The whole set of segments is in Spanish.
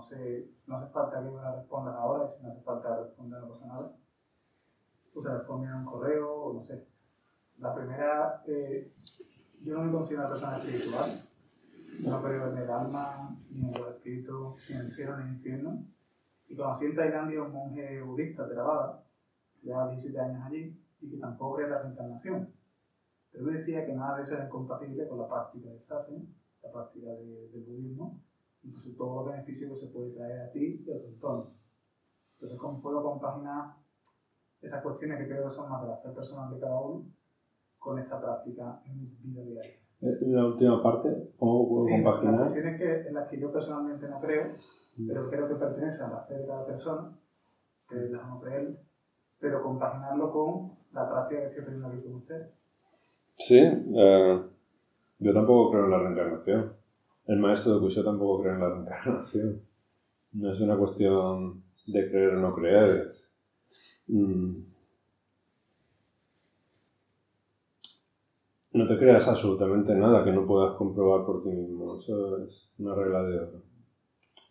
no sé, no hace falta que me las respondas ahora, si no hace falta responder no pasa nada. O sea, responder en un correo, o no sé. La primera, eh, yo no me considero una persona espiritual, no creo en el alma, ni en el espíritu, ni en el cielo, ni en el infierno. Y conocí en Tailandia un monje budista, Theravada, ya 17 años allí, y que tampoco cree en la reencarnación. Pero me decía que nada de eso era incompatible con la práctica del sasen, la práctica del budismo, incluso todos los beneficios que se puede traer a ti y a tu entorno. Entonces, ¿cómo puedo compaginar esas cuestiones que creo que son más de la fe personal de cada uno con esta práctica en mi vida diaria? Eh, la última parte, ¿cómo puedo sí, compaginar? Las cuestiones que, en las que yo personalmente no creo, Mm. pero creo que pertenecen a la fe de cada persona, que las no creer, pero compaginarlo con la práctica que estoy teniendo aquí con usted. Sí, eh, yo tampoco creo en la reencarnación. El maestro de tampoco cree en la reencarnación. No es una cuestión de creer o no creer. mm, no te creas absolutamente nada que no puedas comprobar por ti mismo. Eso es una regla de oro.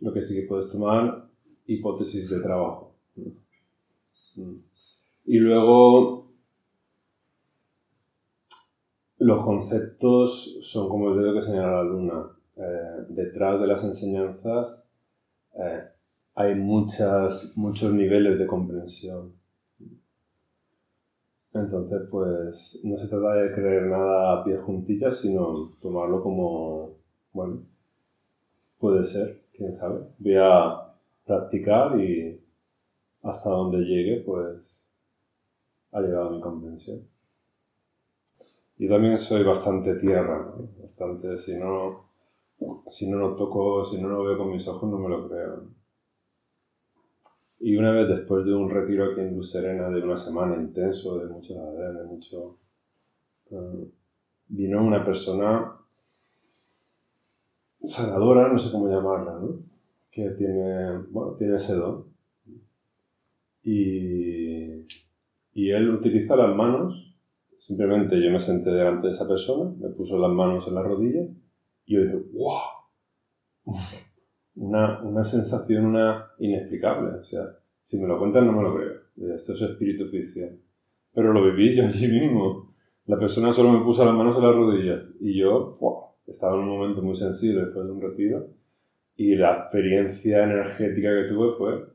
Lo que sí que puedes tomar hipótesis de trabajo. Y luego los conceptos son como el dedo que señala la luna. Eh, detrás de las enseñanzas eh, hay muchas, muchos niveles de comprensión. Entonces, pues no se trata de creer nada a pie juntillas, sino tomarlo como, bueno, puede ser, quién sabe. Voy a practicar y hasta donde llegue, pues ha llegado mi comprensión. Yo también soy bastante tierra, ¿no? bastante, si no, si no lo toco, si no lo veo con mis ojos, no me lo creo. Y una vez después de un retiro aquí en Luz Serena de una semana intenso, de mucho de mucho... eh, vino una persona sanadora, no sé cómo llamarla, ¿no? Que tiene, bueno, tiene ese. Y, y él utiliza las manos Simplemente yo me senté delante de esa persona, me puso las manos en la rodilla y yo dije, ¡wow! Una, una sensación una inexplicable. O sea, si me lo cuentan no me lo creo. Esto es espíritu oficial. Pero lo viví yo allí mismo. La persona solo me puso las manos en la rodilla y yo ¡wow! estaba en un momento muy sensible después de un retiro y la experiencia energética que tuve fue...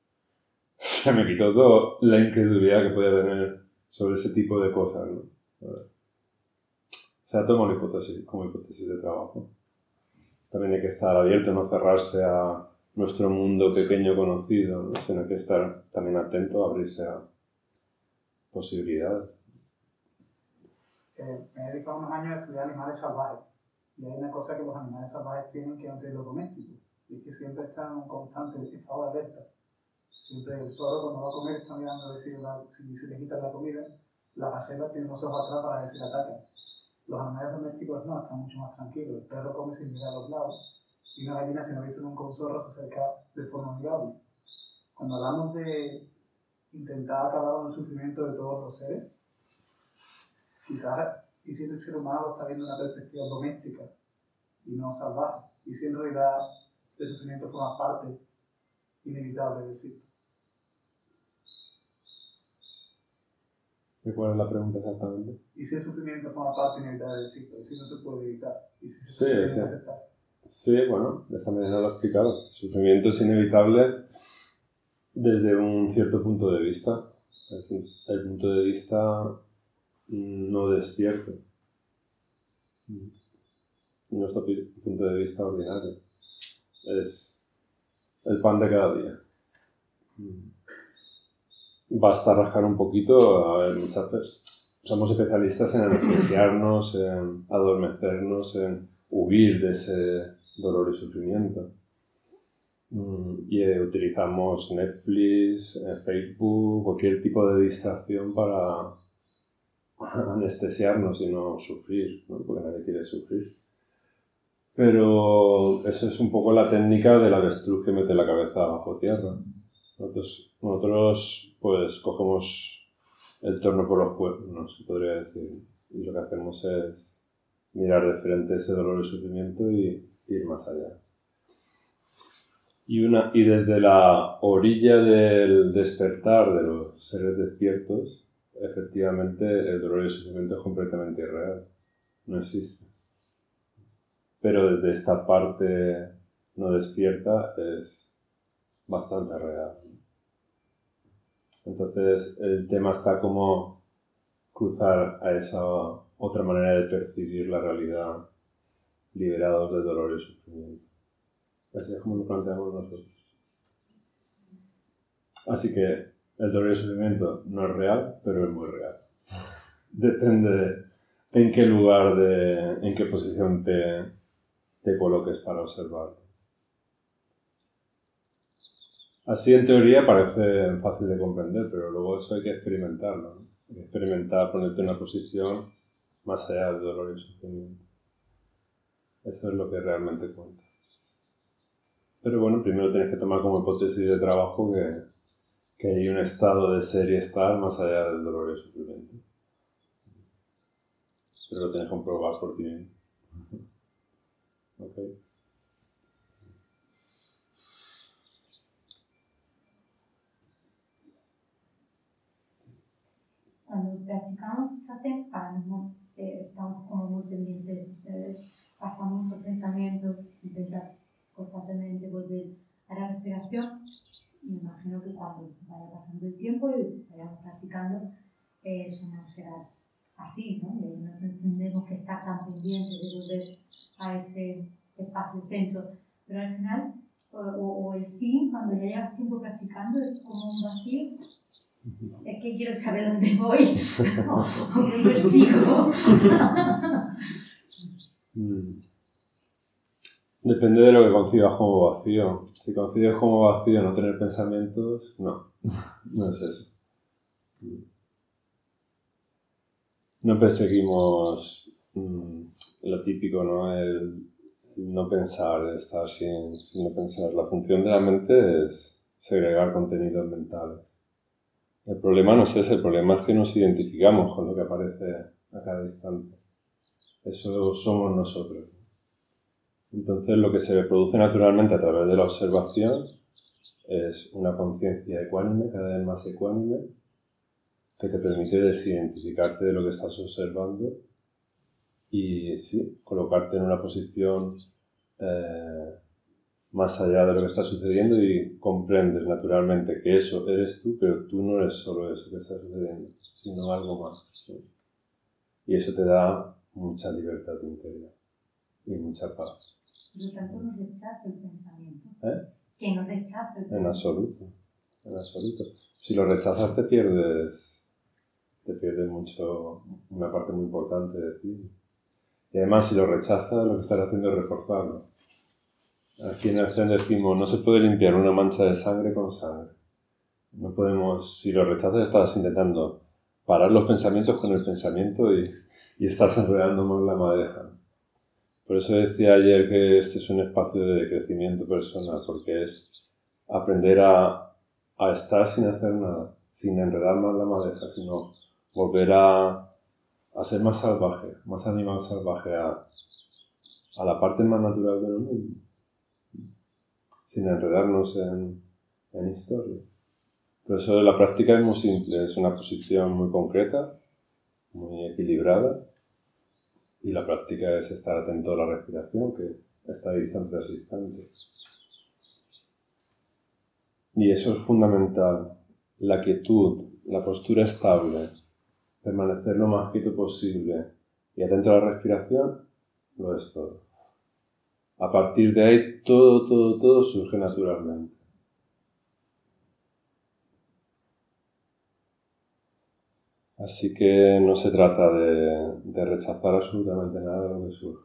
Se me quitó toda la incredulidad que podía tener sobre ese tipo de cosas, ¿no? O sea, tomo la hipótesis como hipótesis de trabajo. También hay que estar abierto, no cerrarse a nuestro mundo pequeño conocido, ¿no? sino que estar también atento abrirse a posibilidades. Eh, me he dedicado unos años a estudiar animales salvajes. Y hay una cosa que los animales salvajes tienen que tienen los domésticos. Y es que siempre están en un constante estado de alerta. Siempre el zorro cuando va a comer está mirando a ver si, la- si se le quita la comida. La gacela tiene los ojos atrás para ver si la ataca. Los animales domésticos no, están mucho más tranquilos. El perro come sin mirar a los lados. Y una gallina, si no ha visto nunca un zorro, se acerca de forma amigable. Cuando hablamos de intentar acabar con el sufrimiento de todos los seres, quizás y si el ser humano está viendo una perspectiva doméstica y no salvaje, y si en realidad el sufrimiento forma parte inevitable del. ¿Y cuál es la pregunta exactamente? Y si el sufrimiento forma parte inevitable del ciclo, si no se puede evitar, y si se puede sí. aceptar. Sí, bueno, de esa manera lo he explicado. El sufrimiento es inevitable desde un cierto punto de vista. Es decir, el punto de vista no despierto. Nuestro punto de vista ordinario. Es el pan de cada día. Basta rascar un poquito, a ver, muchas veces somos especialistas en anestesiarnos, en adormecernos, en huir de ese dolor y sufrimiento. Mm, Y eh, utilizamos Netflix, eh, Facebook, cualquier tipo de distracción para anestesiarnos y no sufrir, ¿no? porque nadie quiere sufrir. Pero eso es un poco la técnica del avestruz que mete la cabeza bajo tierra. Nosotros, nosotros pues cogemos el torno por los cuernos, se podría decir. Y lo que hacemos es mirar de frente ese dolor y sufrimiento y ir más allá. Y, una, y desde la orilla del despertar de los seres despiertos, efectivamente el dolor y el sufrimiento es completamente irreal, no existe. Pero desde esta parte no despierta es bastante real. Entonces el tema está como cruzar a esa otra manera de percibir la realidad liberados de dolor y sufrimiento. Así es como lo planteamos nosotros. Así que el dolor y el sufrimiento no es real, pero es muy real. Depende en qué lugar, de, en qué posición te, te coloques para observarlo. Así en teoría parece fácil de comprender, pero luego eso hay que experimentarlo. Que experimentar, ponerte en una posición más allá del dolor y sufrimiento. Eso es lo que realmente cuenta. Pero bueno, primero tienes que tomar como hipótesis de trabajo que, que hay un estado de ser y estar más allá del dolor y sufrimiento. Pero lo tienes que comprobar por ti mismo. Okay. Cuando practicamos para mismo eh, estamos como muy pendientes, eh, pasamos nuestros pensamientos, intentar constantemente volver a la respiración. Me imagino que cuando vaya pasando el tiempo y vayamos practicando, eh, eso no será así, ¿no? no tendremos que estar tan pendientes de volver a ese espacio centro. Pero al final, o, o el fin, cuando ya llevas tiempo practicando, es como un vacío es que quiero saber dónde voy o, qué persigo. Mm. Depende de lo que concibas como vacío. Si concibes como vacío no tener pensamientos, no, no es eso. No perseguimos mm, lo típico, ¿no? El, no pensar, el estar sin, sin no pensar. La función de la mente es segregar contenidos mentales. El problema no es ese, el problema es que nos identificamos con lo que aparece a cada instante. Eso somos nosotros. Entonces lo que se produce naturalmente a través de la observación es una conciencia ecuánime, cada vez más ecuánime, que te permite desidentificarte de lo que estás observando y sí, colocarte en una posición eh, más allá de lo que está sucediendo y comprendes naturalmente que eso eres tú, pero tú no eres solo eso que está sucediendo, sino algo más. Y eso te da mucha libertad interior y mucha paz. Por lo tanto, no rechaza el pensamiento. ¿Eh? Que no rechaza el pensamiento. En absoluto, en absoluto. Si lo rechazas te pierdes, te pierdes mucho, una parte muy importante de ti. Y además, si lo rechazas, lo que estás haciendo es reforzarlo. Aquí en el Zen decimos, no se puede limpiar una mancha de sangre con sangre. No podemos, si lo rechazas, estás intentando parar los pensamientos con el pensamiento y, y estás enredando más la madeja. Por eso decía ayer que este es un espacio de crecimiento personal, porque es aprender a, a estar sin hacer nada, sin enredar más la madeja, sino volver a, a ser más salvaje, más animal salvaje, a, a la parte más natural del mundo sin enredarnos en, en historia. Por eso la práctica es muy simple, es una posición muy concreta, muy equilibrada, y la práctica es estar atento a la respiración, que está ahí instante tras instante. Y eso es fundamental, la quietud, la postura estable, permanecer lo más quieto posible y atento a la respiración, lo es todo. A partir de ahí todo, todo, todo surge naturalmente. Así que no se trata de, rechazar absolutamente nada de lo que surge.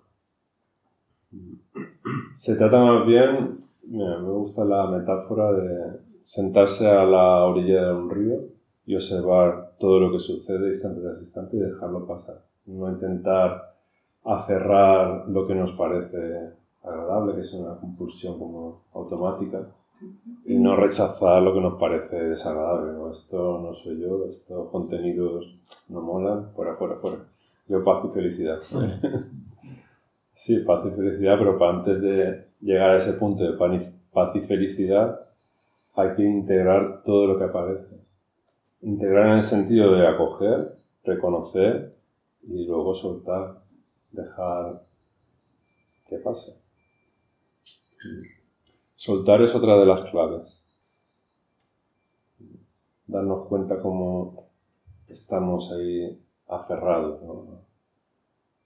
Se trata más bien, me gusta la metáfora de sentarse a la orilla de un río y observar todo lo que sucede instante tras instante y dejarlo pasar. No intentar aferrar lo que nos parece agradable, que es una compulsión como automática, y no rechazar lo que nos parece desagradable. ¿no? Esto no soy yo, estos contenidos no molan, fuera, fuera, fuera. Yo paz y felicidad. Sí, paz y felicidad, pero para antes de llegar a ese punto de paz y felicidad hay que integrar todo lo que aparece. Integrar en el sentido de acoger, reconocer y luego soltar, dejar que pase. Soltar es otra de las claves. Darnos cuenta cómo estamos ahí aferrados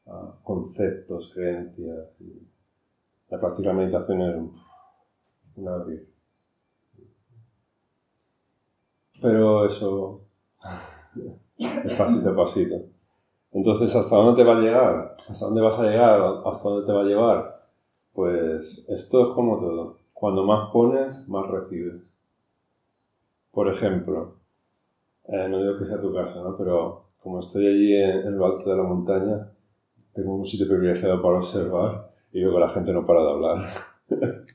a conceptos, creencias. la práctica de meditación es un abrir. Pero eso es pasito a pasito. Entonces, ¿hasta dónde te va a llegar? ¿Hasta dónde vas a llegar? ¿Hasta dónde te va a llevar? Pues esto es como todo. Cuando más pones, más recibes. Por ejemplo, eh, no digo que sea tu caso, ¿no? Pero como estoy allí en, lo alto de la montaña, tengo un sitio privilegiado para observar y veo que la gente no para de hablar.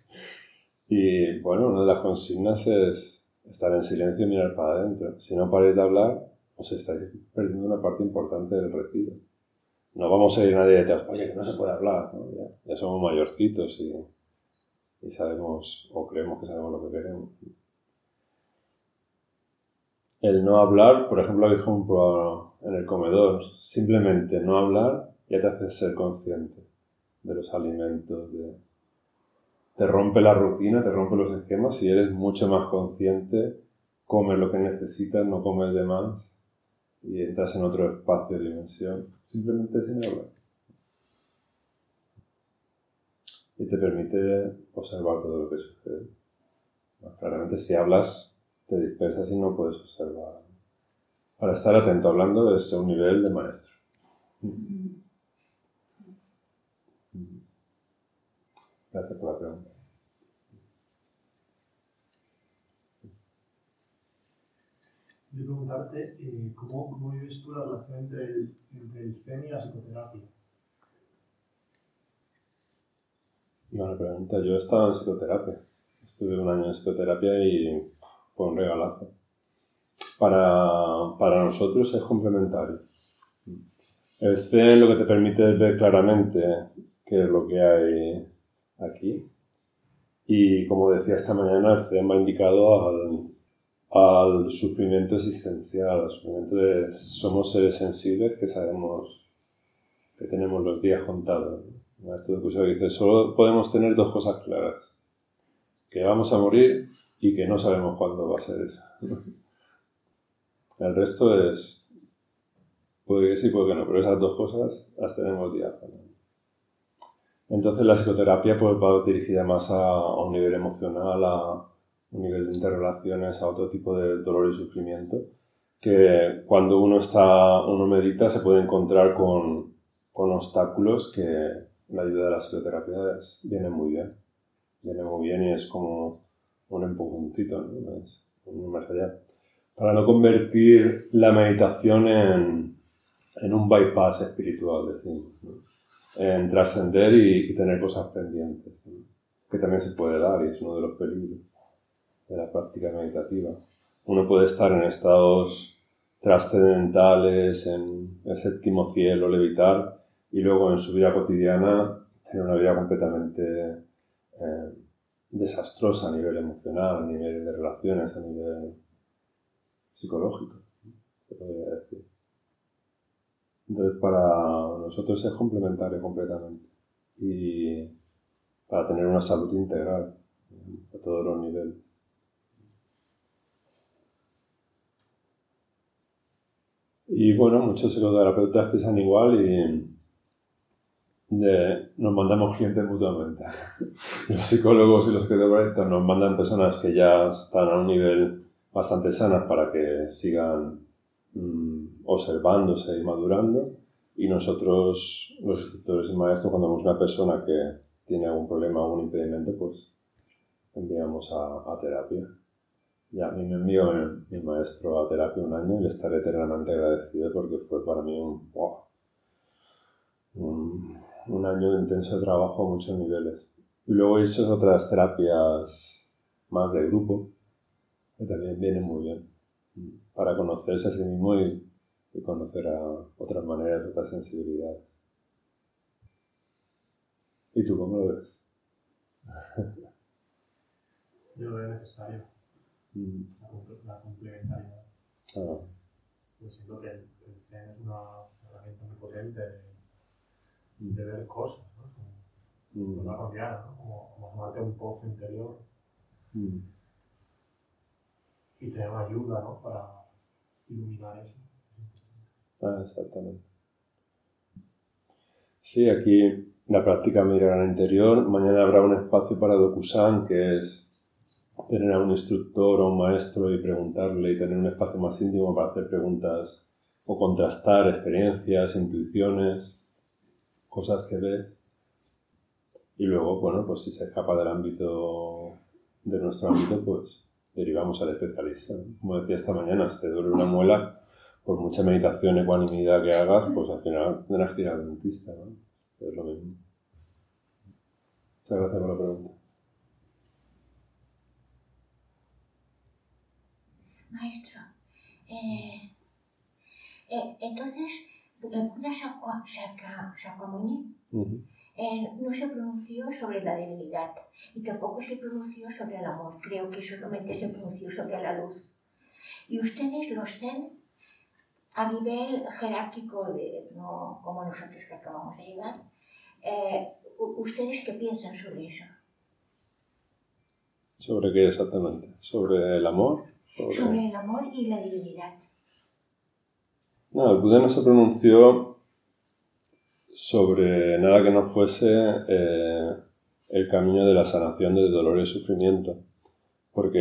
y bueno, una de las consignas es estar en silencio y mirar para adentro. Si no paráis de hablar, os estáis perdiendo una parte importante del retiro. No vamos a ir nadie detrás, oye, que no se puede hablar, ¿no? ya, somos mayorcitos y, y sabemos, o creemos que sabemos lo que queremos. El no hablar, por ejemplo, habéis comprobado en el comedor, simplemente no hablar ya te hace ser consciente de los alimentos, de, te rompe la rutina, te rompe los esquemas y eres mucho más consciente, comes lo que necesitas, no comes de más y entras en otro espacio, dimensión, simplemente sin hablar. Y te permite observar todo lo que sucede. claramente si hablas, te dispersas y no puedes observar. Para estar atento hablando es un nivel de maestro. Gracias por la pregunta. Quiero preguntarte eh, ¿cómo, ¿cómo, vives tú la relación entre el, entre el y la psicoterapia. Buena pregunta. Yo he estado en psicoterapia. Estuve un año en psicoterapia y fue un regalazo. Para, para nosotros es complementario. El Zen lo que te permite es ver claramente qué es lo que hay aquí. Y como decía esta mañana, el me ha indicado al, al sufrimiento existencial, al sufrimiento de somos seres sensibles que sabemos que tenemos los días contados. Esto de dice, solo podemos tener dos cosas claras, que vamos a morir y que no sabemos cuándo va a ser eso. El resto es, puede que sí, puede que no, pero esas dos cosas las tenemos diáfanas. Entonces la psicoterapia pues, va dirigida más a un nivel emocional, a un nivel de interrelaciones a otro tipo de dolor y sufrimiento, que cuando uno está, uno medita se puede encontrar con, con obstáculos que la ayuda de la psicoterapia viene muy bien. Viene muy bien y es como un empujoncito, ¿no? Es un más allá. Para no convertir la meditación en, en un bypass espiritual, decimos, en trascender y, y, tener cosas pendientes, que también se puede dar y es uno de los peligros de la práctica meditativa. Uno puede estar en estados trascendentales, en el séptimo cielo, levitar, y luego en su vida cotidiana tener una vida completamente eh, desastrosa a nivel emocional, a nivel de relaciones, a nivel psicológico. Entonces, para nosotros es complementario completamente. Y para tener una salud integral a todos los niveles. Y bueno, muchos psicoterapeutas piensan igual y nos mandamos gente mutuamente. los psicólogos y los psicoterapeutas nos mandan personas que ya están a un nivel bastante sanas para que sigan mm, observándose y madurando. Y nosotros, los instructores y maestros, cuando vemos una persona que tiene algún problema o algún impedimento, pues enviamos a, a terapia. Ya, a mí me envió mi maestro a terapia un año y le estaré eternamente agradecido porque fue para mí un, un, año de intenso trabajo a muchos niveles. Y luego he hecho otras terapias más de grupo, que también vienen muy bien, para conocerse a sí mismo y, y conocer a otras maneras, otras sensibilidades. ¿Y tú cómo lo ves? Yo lo veo necesario. La, comple- la complementariedad. Ah, Yo siento que el, el Zen es una herramienta muy potente de, de ver cosas, ¿no? Como, mm, como la rodeada, ¿no? Como, como un pozo interior mm. y tener una ayuda, ¿no? Para iluminar eso. Ah, exactamente. Sí, aquí la práctica mirar al interior. Mañana habrá un espacio para Dokusan, que es tener a un instructor o un maestro y preguntarle y tener un espacio más íntimo para hacer preguntas o contrastar experiencias, intuiciones, cosas que ves. Y luego, bueno, pues si se escapa del ámbito, de nuestro ámbito, pues derivamos al especialista. Como decía esta mañana, si te duele una muela, por mucha meditación, ecuanimidad que hagas, pues al final tendrás que ir al dentista, ¿no? Es lo mismo. Muchas gracias por la pregunta. Maestro, eh, eh, entonces, el Buda Shakya- Shakyamuni Ujú. eh, no se pronunció sobre la divinidad y tampoco se pronunció sobre el amor. Creo que solamente se pronunció sobre la luz. Y ustedes, los Zen, a nivel jerárquico, de, no como nosotros que acabamos de llegar, eh, ¿ustedes qué piensan sobre eso? ¿Sobre qué exactamente? ¿Sobre el amor? Sobre- Sobre el amor y la divinidad. No, el Buda no se pronunció sobre nada que no fuese eh, el camino de la sanación del dolor y sufrimiento, porque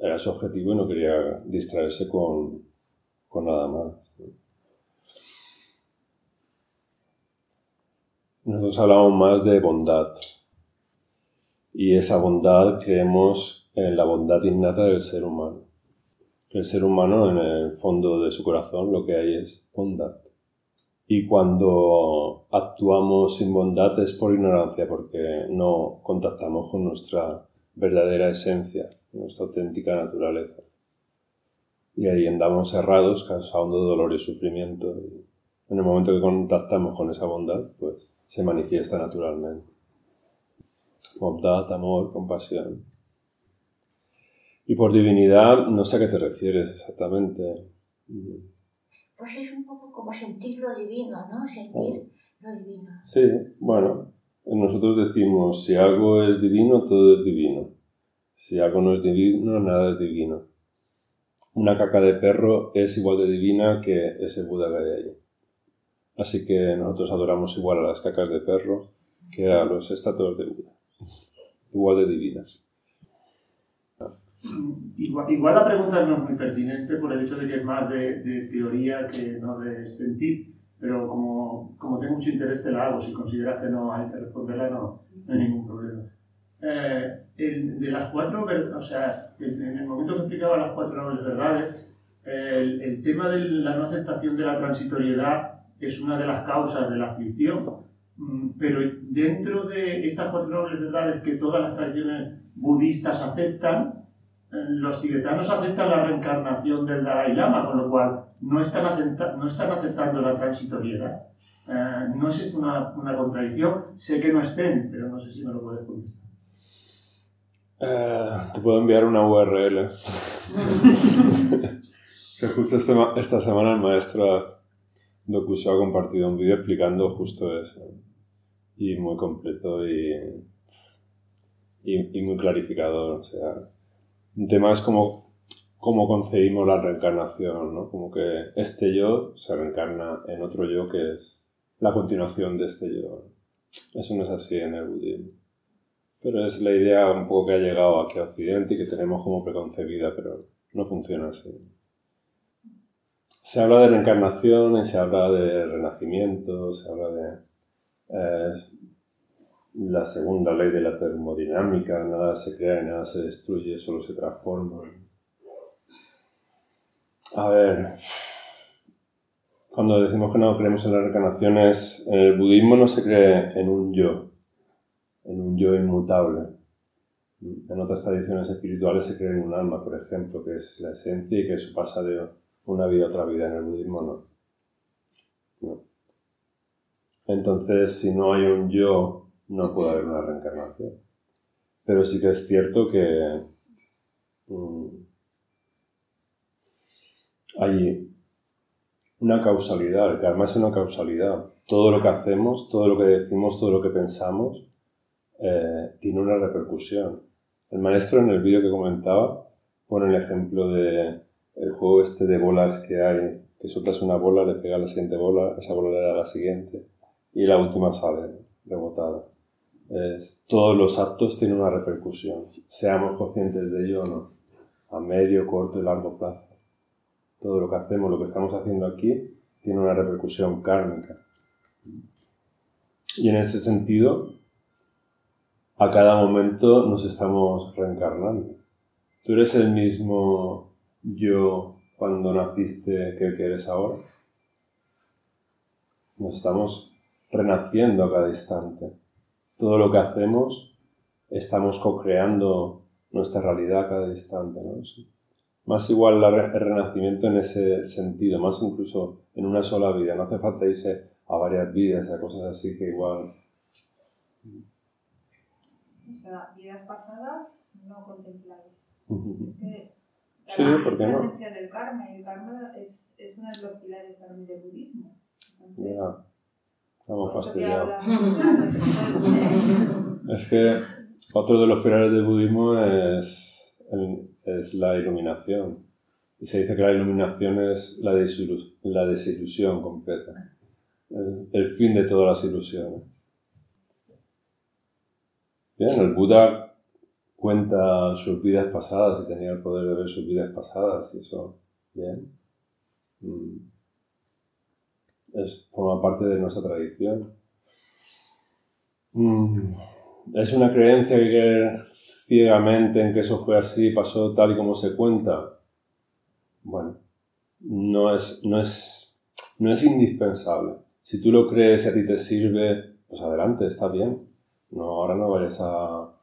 era su objetivo y no quería distraerse con, con nada más. Nosotros hablamos más de bondad, y esa bondad creemos en la bondad innata del ser humano. El ser humano, en el fondo de su corazón, lo que hay es bondad. Y cuando actuamos sin bondad es por ignorancia, porque no contactamos con nuestra verdadera esencia, nuestra auténtica naturaleza. Y ahí andamos errados, causando dolor y sufrimiento. En el momento que contactamos con esa bondad, pues se manifiesta naturalmente. Bondad, amor, compasión. Y por divinidad, no sé a qué te refieres exactamente. Pues es un poco como sentir lo divino, ¿no? Sentir lo divino. Sí, bueno, nosotros decimos, si algo es divino, todo es divino. Si algo no es divino, nada es divino. Una caca de perro es igual de divina que ese Buda que hay ahí. Así que nosotros adoramos igual a las cacas de perro que a los estatuas de Buda. Igual de divinas. Igual, igual la pregunta no es muy pertinente por el hecho de que es más de, de teoría que no de sentir, pero como, como tengo mucho interés te la hago, si consideras que no hay que responderla no, no hay ningún problema. Eh, el- de las cuatro, o sea, en el momento que explicaba las cuatro nobles verdades, el, el tema de la no aceptación de la transitoriedad es una de las causas de la aflicción, Mm, pero dentro de estas cuatro nobles verdades que todas las tradiciones budistas aceptan, los tibetanos aceptan la reencarnación del Dalai Lama, con lo cual no están, acepta- no están aceptando la transitoriedad. Eh, no es esto una, una contradicción, sé que no estén, pero no sé si me lo puedes contestar. Eh, te puedo enviar una URL. que justo este esta semana el maestro Dokuso ha compartido un vídeo explicando justo eso. Y muy completo y, y, y muy clarificador. O sea, un tema es como cómo concebimos la reencarnación, ¿no? Como que este yo se reencarna en otro yo que es la continuación de este yo. Eso no es así en el budismo. Pero es la idea un poco que ha llegado aquí a Occidente y que tenemos como preconcebida, pero no funciona así. Se habla de reencarnación se habla de renacimiento, se habla de eh, la segunda ley de la termodinámica, nada se crea y nada se destruye, solo se transforma. A ver, cuando decimos que no creemos en las reencarnaciones, en el budismo no se cree en un yo, en un yo inmutable. En otras tradiciones espirituales se cree en un alma, por ejemplo, que es la esencia y que eso pasa de una vida a otra vida. En el budismo no. Entonces, si no hay un yo no puede haber una reencarnación. Pero sí que es cierto que mm, hay una causalidad, el karma es una causalidad. Todo lo que hacemos, todo lo que decimos, todo lo que pensamos, eh, tiene una repercusión. El maestro en el vídeo que comentaba pone el ejemplo de juego este de bolas que hay, que sueltas una bola, le pega la siguiente bola, esa bola le da la siguiente y la última sale rebotada. Todos los actos tienen una repercusión, seamos conscientes de ello o no, a medio, corto y largo plazo. Todo lo que hacemos, lo que estamos haciendo aquí, tiene una repercusión kármica. Y en ese sentido, a cada momento nos estamos reencarnando. Tú eres el mismo yo cuando naciste que que eres ahora. Nos estamos renaciendo a cada instante. Todo lo que hacemos, estamos co-creando nuestra realidad a cada instante. Más igual el renacimiento en ese sentido, más incluso en una sola vida. No hace falta irse a varias vidas, a cosas así que igual o sea, vidas pasadas no contempláis. Es que la, ¿por qué la no? esencia del karma y el karma es, es uno de los pilares para mí del budismo. Entonces, Ya, estamos que fastidiados. Es que otro de los pilares del budismo es, es la iluminación. Y se dice que la iluminación es la, desilu- la desilusión completa. El, el fin de todas las ilusiones. Bien, el Buda cuenta sus vidas pasadas y tenía el poder de ver sus vidas pasadas y eso, bien. Mm. Es, forma parte de nuestra tradición. Mm. Es una creencia que ciegamente en que eso fue así, pasó tal y como se cuenta. Bueno, no es, no es, no es indispensable. Si tú lo crees y a ti te sirve, pues adelante, está bien. No, ahora no vayas a,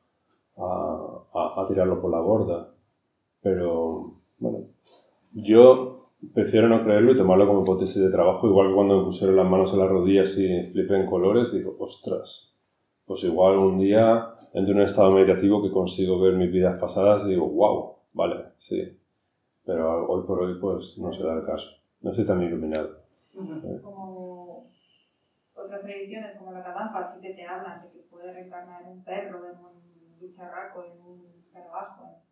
a, a- a tirarlo por la borda. Pero, bueno, yo prefiero no creerlo y tomarlo como hipótesis de trabajo, igual que cuando me pusieron las manos en las rodillas y flipé en colores, digo, ostras, pues igual un día entro en un estado meditativo que consigo ver mis vidas pasadas y digo, wow, vale, sí. Pero hoy por hoy pues no se da el caso. No estoy tan iluminado. como otras religiones como la Kadampa sí que te hablan de que puede reencarnar en un perro, en un bicharraco, en un escarabajo,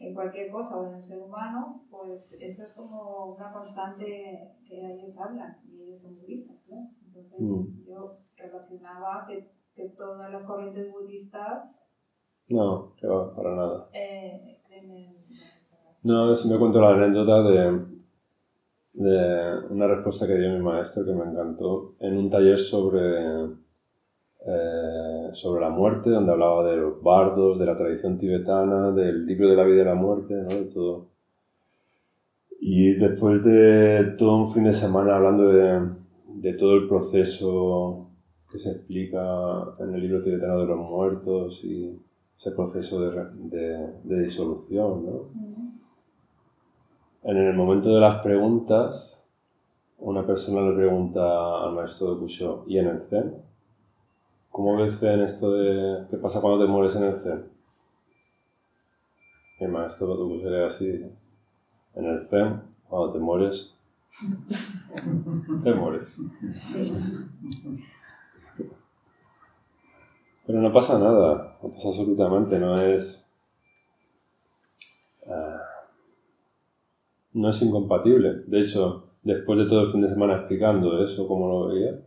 en, cualquier cosa o en un ser humano, pues eso es como una constante que ellos hablan y ellos son budistas, ¿no? Entonces Mm. yo relacionaba que, que todas las corrientes budistas No, que va, para nada. eh, en... No, si me cuento la anécdota de, de una respuesta que dio mi maestro que me encantó en un taller sobre, eh, sobre la muerte, donde hablaba de los bardos, de la tradición tibetana, del libro de la vida y la muerte, ¿no? de todo. Y después de todo un fin de semana hablando de, de todo el proceso que se explica en el libro tibetano de los muertos y ese proceso de, de disolución, ¿no? En el momento de las preguntas, una persona le pregunta al maestro de Kusho, ¿y en el Zen? ¿Cómo ve el Zen esto de qué pasa cuando te mueres en el Zen? Y maestro de Kusho era así, en el Zen, cuando te mueres, te mueres. Pero no pasa nada, no pasa absolutamente, no es... ah, no es incompatible. De hecho, después de todo el fin de semana explicando eso, como lo veía,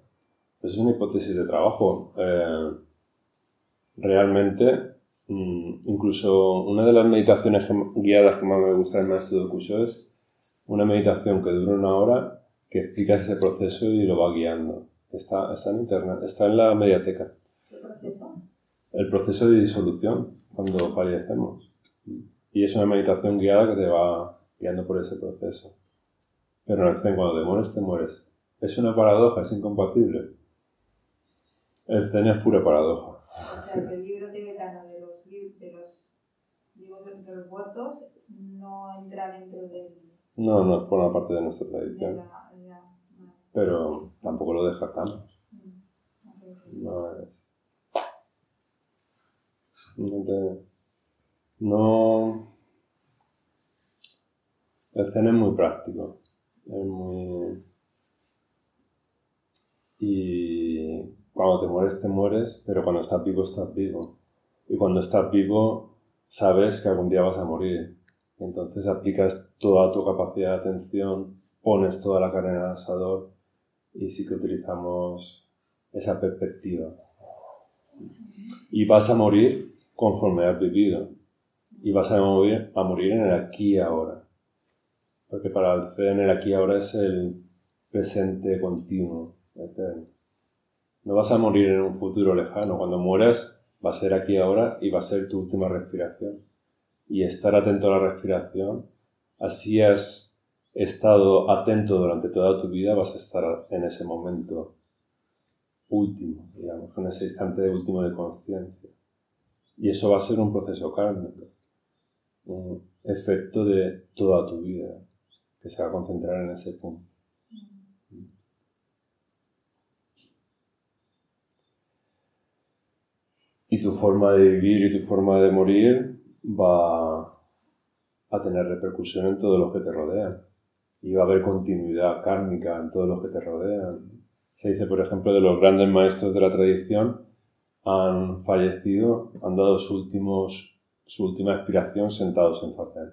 pues es una hipótesis de trabajo. Eh, realmente, mm, incluso una de las meditaciones guiadas que más me gusta del maestro de Kusho es una meditación que dura una hora que explica ese proceso y lo va guiando. Está, está en internet, está en la mediateca. ¿Qué proceso? El proceso de disolución cuando fallecemos. Y es una meditación guiada que te va guiando por ese proceso. Pero en el Zen, cuando te mueres, te mueres. Es una paradoja, es incompatible. El Zen es pura paradoja. O sea, que el libro tibetano de los, de los de, los muertos no entra dentro del, No, no forma parte de nuestra de tradición. la... de la- no. Pero tampoco lo descartamos. Mm. No es- No te- no- El zen es muy práctico. Es muy... Y cuando te mueres, te mueres, pero cuando estás vivo, estás vivo. Y cuando estás vivo, sabes que algún día vas a morir. Entonces aplicas toda tu capacidad de atención, pones toda la carne en el asador y sí que utilizamos esa perspectiva. Y vas a morir conforme has vivido. Y vas a morir, a morir en el aquí y ahora. Porque para el Zen el aquí y ahora es el presente continuo. No vas a morir en un futuro lejano. Cuando mueras va a ser aquí ahora y va a ser tu última respiración. Y estar atento a la respiración, así has estado atento durante toda tu vida, vas a estar en ese momento último, digamos, con ese instante último de conciencia. Y eso va a ser un proceso kármico, un efecto de toda tu vida, que se va a concentrar en ese punto. Y tu forma de vivir y tu forma de morir va a tener repercusión en todos los que te rodean. Y va a haber continuidad kármica en todos los que te rodean. Se dice, por ejemplo, de los grandes maestros de la tradición han fallecido, han dado su, últimos, su última expiración sentados en zazen.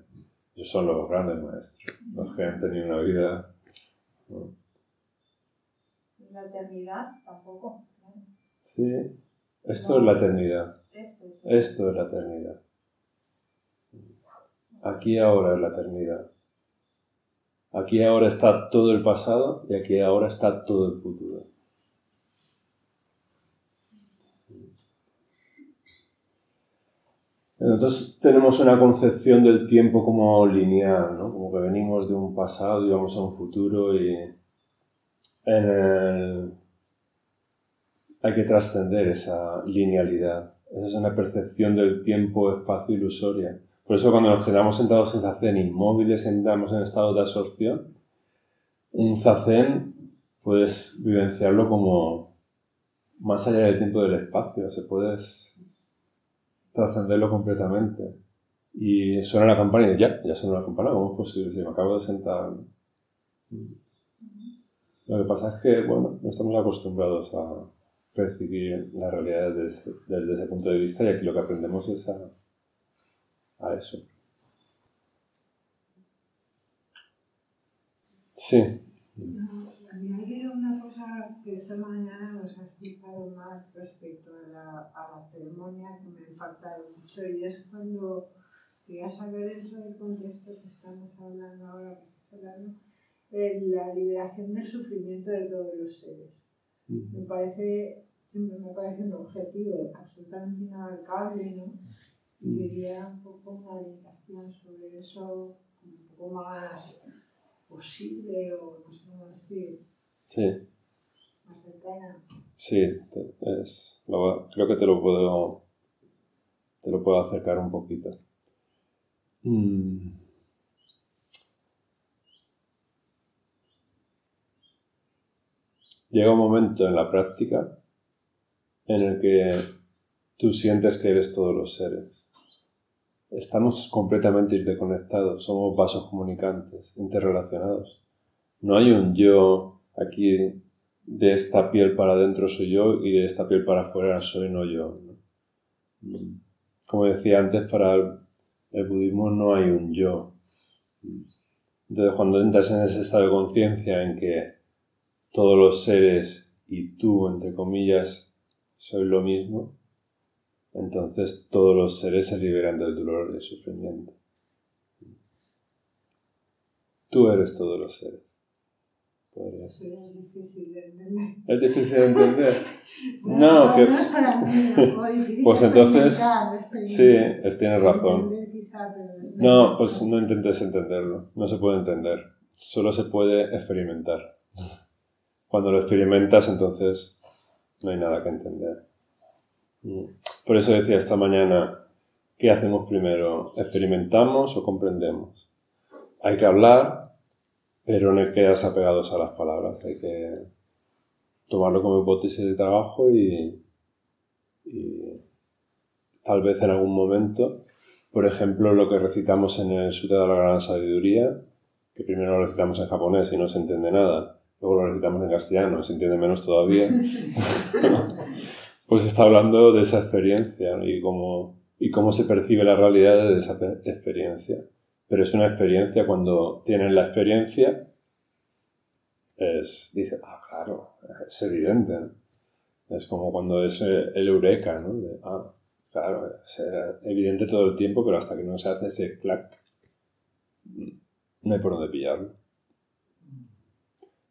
Esos son los grandes maestros, los que han tenido una vida. ¿no? La eternidad tampoco. Sí, esto es la eternidad. Esto es. La eternidad. Aquí ahora es la eternidad. Aquí ahora está todo el pasado y aquí ahora está todo el futuro. Nosotros tenemos una concepción del tiempo como lineal, ¿no? Como que venimos de un pasado y vamos a un futuro y en el- hay que trascender esa linealidad. Esa es una percepción del tiempo, espacio ilusoria. Por eso cuando nos quedamos sentados en zazen inmóviles, entramos en estado de absorción, un zazen puedes vivenciarlo como más allá del tiempo y del espacio, se puedes trascenderlo completamente. Y suena la campana y ya, ya suena la campana, ¿cómo es posible? Si me acabo de sentar. Lo que pasa es que, bueno, no estamos acostumbrados a percibir la realidad desde, desde ese punto de vista y aquí lo que aprendemos es a, a eso. Sí, Me ha leído una cosa que esta mañana nos ha explicado más respecto a la, a la ceremonia que me falta mucho y es cuando quería saber dentro del contexto que estamos hablando ahora, que estás hablando, de la liberación del sufrimiento de todos los seres. Me parece, siempre me parece un objetivo absolutamente inabarcable, ¿no? Y quería un poco una orientación sobre eso, un poco más posible o no sé cómo decir, sí. más cercana. Sí, es, lo- creo que te lo puedo, te lo puedo acercar un poquito. Mm. Llega un momento en la práctica en el que tú sientes que eres todos los seres. Estamos completamente interconectados, somos vasos comunicantes, interrelacionados. No hay un yo aquí de esta piel para adentro soy yo y de esta piel para afuera soy no yo. Como decía antes, para el budismo no hay un yo. Entonces cuando entras en ese estado de conciencia en que todos los seres y tú, entre comillas, sois lo mismo, entonces todos los seres se liberan del dolor y del sufrimiento. Tú eres todos los seres. Podría ser. Eso es difícil de entender. ¿Es difícil de entender? No, que- no es para mí, difícil Pues entonces, Sí, es- tienes razón. No, pues no intentes entenderlo. No se puede entender. Solo se puede experimentar. Cuando lo experimentas, entonces no hay nada que entender. Mm. Por eso decía esta mañana, ¿qué hacemos primero? ¿Experimentamos o comprendemos? Hay que hablar, pero no hay que quedarse apegados a las palabras. Hay que tomarlo como hipótesis de trabajo y, y tal vez en algún momento, por ejemplo, lo que recitamos en el Sutra de la Gran Sabiduría, que primero lo recitamos en japonés y no se entiende nada, luego lo recitamos en castellano, se entiende menos todavía, pues está hablando de esa experiencia ¿no? y, cómo, y cómo se percibe la realidad de esa pe- experiencia. Pero es una experiencia cuando tienen la experiencia, es, dice, ah, claro, es evidente. ¿no? Es como cuando es eh, el eureka, ¿no? De, ah, claro, es evidente todo el tiempo, pero hasta que no se hace ese clac, no hay por dónde pillarlo.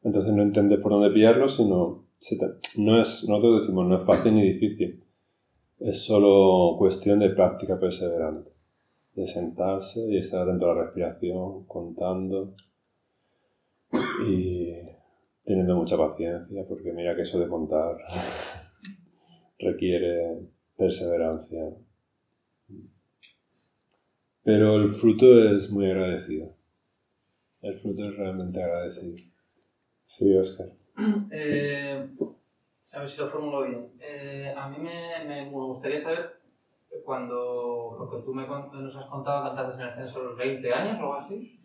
Entonces no entiendes por dónde pillarlo, sino no es, nosotros decimos, no es fácil ni difícil. Es solo cuestión de práctica perseverante. De sentarse y estar atento a la respiración, contando y teniendo mucha paciencia, porque mira que eso de contar requiere perseverancia. Pero el fruto es muy agradecido. El fruto es realmente agradecido. Sí, Oscar. Eh, a ver si lo formulo bien. Eh, a mí me, me- gustaría saber cuando, porque tú me, nos has contado que cantaste en el censo a los 20 años o algo así.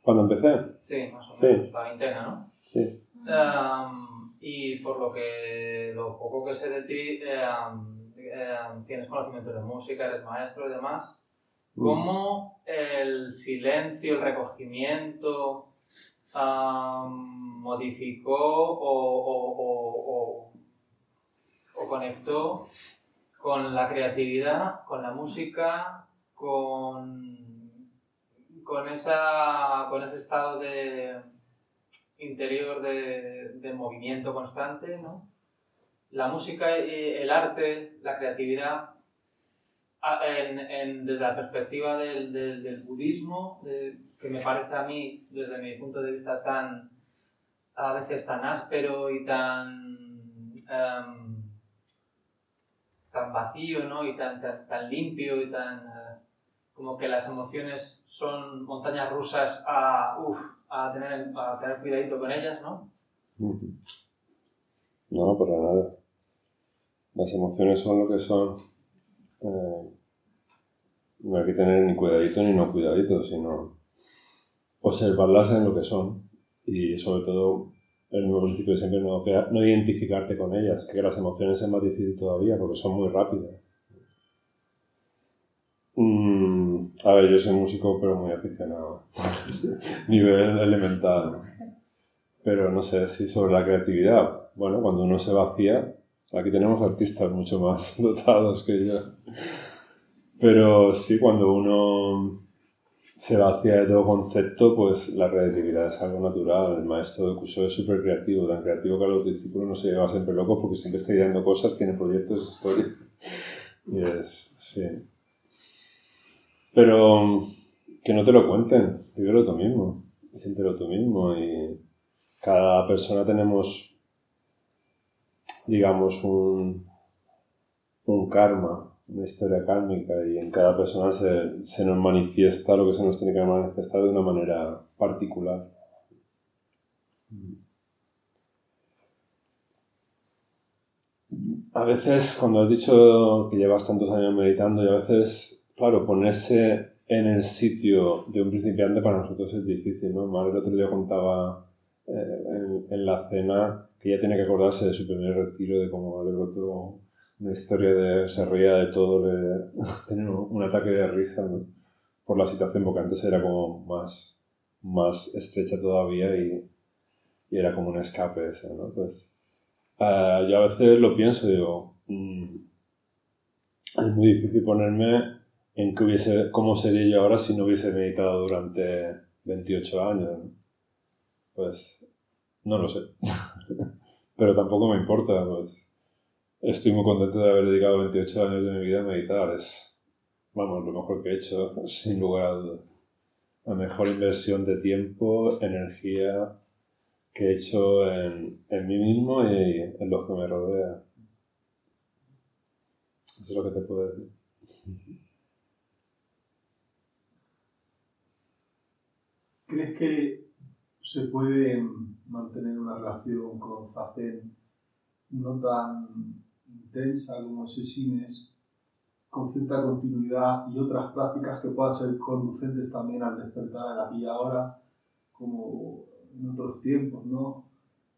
Cuando empecé, Sí, más o Sí. menos, la veintena, ¿no? sí. Y por lo que lo poco que sé de ti, eh, eh, tienes conocimientos de música, eres maestro y demás. ¿Cómo el silencio, el recogimiento modificó o, o- o- o- conectó con la creatividad, con la música, con, con, esa, con ese estado de interior de, de movimiento constante, ¿no? La música, el arte, la creatividad, en- desde la perspectiva del, del- del budismo, de- que me parece a mí, desde mi punto de vista, tan a veces tan áspero y tan em, tan vacío, ¿no? Y tan, tan, limpio y tan eh, como que las emociones son montañas rusas a, uf, a tener a tener cuidadito con ellas, ¿no? No, para nada. Las emociones son lo que son. Eh, no hay que tener ni cuidadito ni no cuidadito, sino observarlas en lo que son. Y sobre todo, el mismo principio de siempre, no, identificarte con ellas, que las emociones es más difícil todavía porque son muy rápidas. Mm, a ver, yo soy músico, pero muy aficionado. Nivel elemental. Pero no sé si sobre la creatividad. Bueno, cuando uno se vacía, aquí tenemos artistas mucho más dotados que yo. Pero sí, cuando uno se vacía de todo concepto, pues la creatividad es algo natural. El maestro de curso es súper creativo, tan creativo que a los discípulos no se lleva siempre locos porque siempre está ideando cosas, tiene proyectos, historias. Y es, sí. Pero que no te lo cuenten, vívelo tú mismo, siéntelo tú mismo y cada persona tenemos, digamos, un, un karma, una historia kármica y en cada persona se, se nos manifiesta lo que se nos tiene que manifestar de una manera particular. A veces, cuando has dicho que llevas tantos años meditando, y a veces, claro, ponerse en el sitio de un principiante para nosotros es difícil, ¿no? Mar el otro día contaba eh, en, en la cena que ella tiene que acordarse de su primer retiro, de cómo le brotó una historia de se reía de todo, de tener un, ataque de risa ¿no? por la situación, porque antes era como más, más estrecha todavía y, y era como un escape ese, ¿no? Pues, ah, yo a veces lo pienso, digo, mm, es muy difícil ponerme en qué hubiese, cómo sería yo ahora si no hubiese meditado durante 28 años. ¿no? Pues no lo sé. Pero tampoco me importa. Pues. Estoy muy contento de haber dedicado 28 años de mi vida a meditar. Es, vamos, lo mejor que he hecho, sin lugar a. La mejor inversión de tiempo, energía que he hecho en, en mí mismo y en los que me rodean. Eso es lo que te puedo decir. ¿Crees que se puede mantener una relación con Zazen no tan intensa como Sesines con cierta continuidad y otras prácticas que puedan ser conducentes también al despertar en la y ahora, como en otros tiempos, ¿no?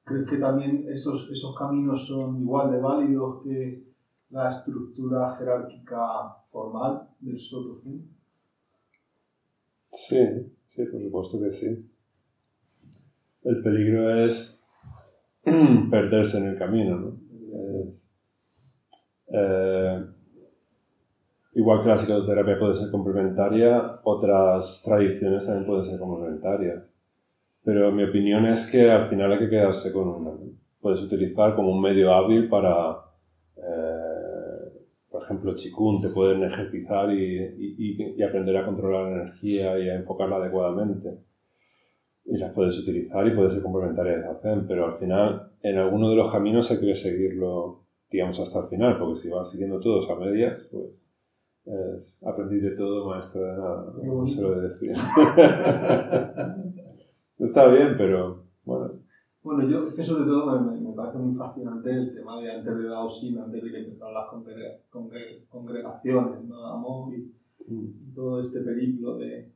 ¿Crees que también esos, esos caminos son igual de válidos que la estructura jerárquica formal del Soto Zen? Sí, sí, por supuesto que sí. El peligro es perderse en el camino, ¿no? Eh, igual que la psicoterapia puede ser complementaria, otras tradiciones también pueden ser complementarias. Pero mi opinión es que al final hay que quedarse con una. Puedes utilizar como un medio hábil para, eh, por ejemplo, chikun, te pueden ejercitar y, y, aprender a controlar la energía y a enfocarla adecuadamente. Y las puedes utilizar y puede ser complementarias a pero al final en alguno de los caminos hay que seguirlo, digamos, hasta el final, porque si vas siguiendo todos a medias, pues es, aprendí de todo, maestro de nada, como se lo decir. Está bien, pero bueno. Bueno, yo es que sobre todo me, me, parece muy fascinante el tema de antes de Daosin, antes de que empezaran las congregaciones, ¿no? Amor y, Mm. y, todo este periplo de,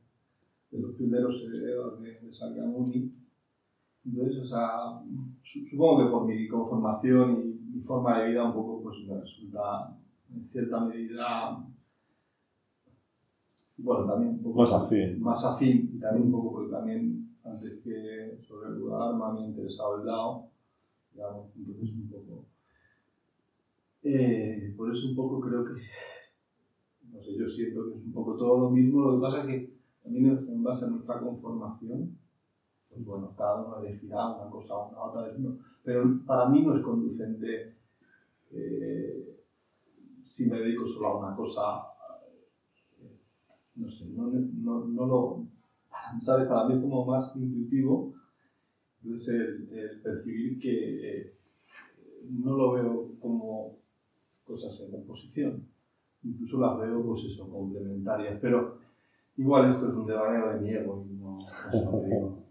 de los primeros herederos de, de Sakyamuni. Entonces, o sea, supongo que por mi conformación y mi forma de vida un poco, pues me resulta en cierta medida, bueno, también un poco más afín. Más afín y también un poco porque también antes que sobre el Dharma me ha interesado el Dao, digamos, entonces un poco. Eh, por eso un poco creo que, no sé, yo siento que es un poco todo lo mismo, lo que pasa es que también en base a nuestra conformación, pues bueno, cada uno elegirá una cosa o una otra, no, pero para mí no es conducente eh, si me dedico solo a una cosa, eh, no sé, no, lo, ¿sabes? Para mí es como más intuitivo, entonces el, percibir que eh, no lo veo como cosas en oposición, incluso las veo pues eso, complementarias, pero igual esto es un devaneo de mi ego y no, no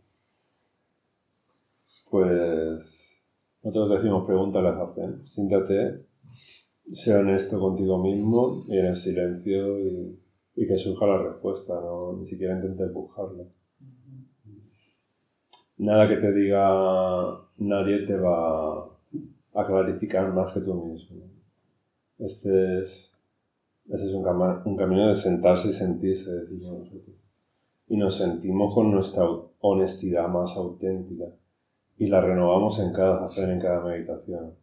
Pues nosotros decimos pregúntale a hacen, siéntate, sea honesto contigo mismo y en el silencio y, y que surja la respuesta, no ni siquiera intentes buscarla. Nada que te diga nadie te va a clarificar más que tú mismo. Este es, este es un, un camino de sentarse y sentirse, decimos nosotros. Y nos sentimos con nuestra honestidad más auténtica y la renovamos en cada hacer, en cada meditación.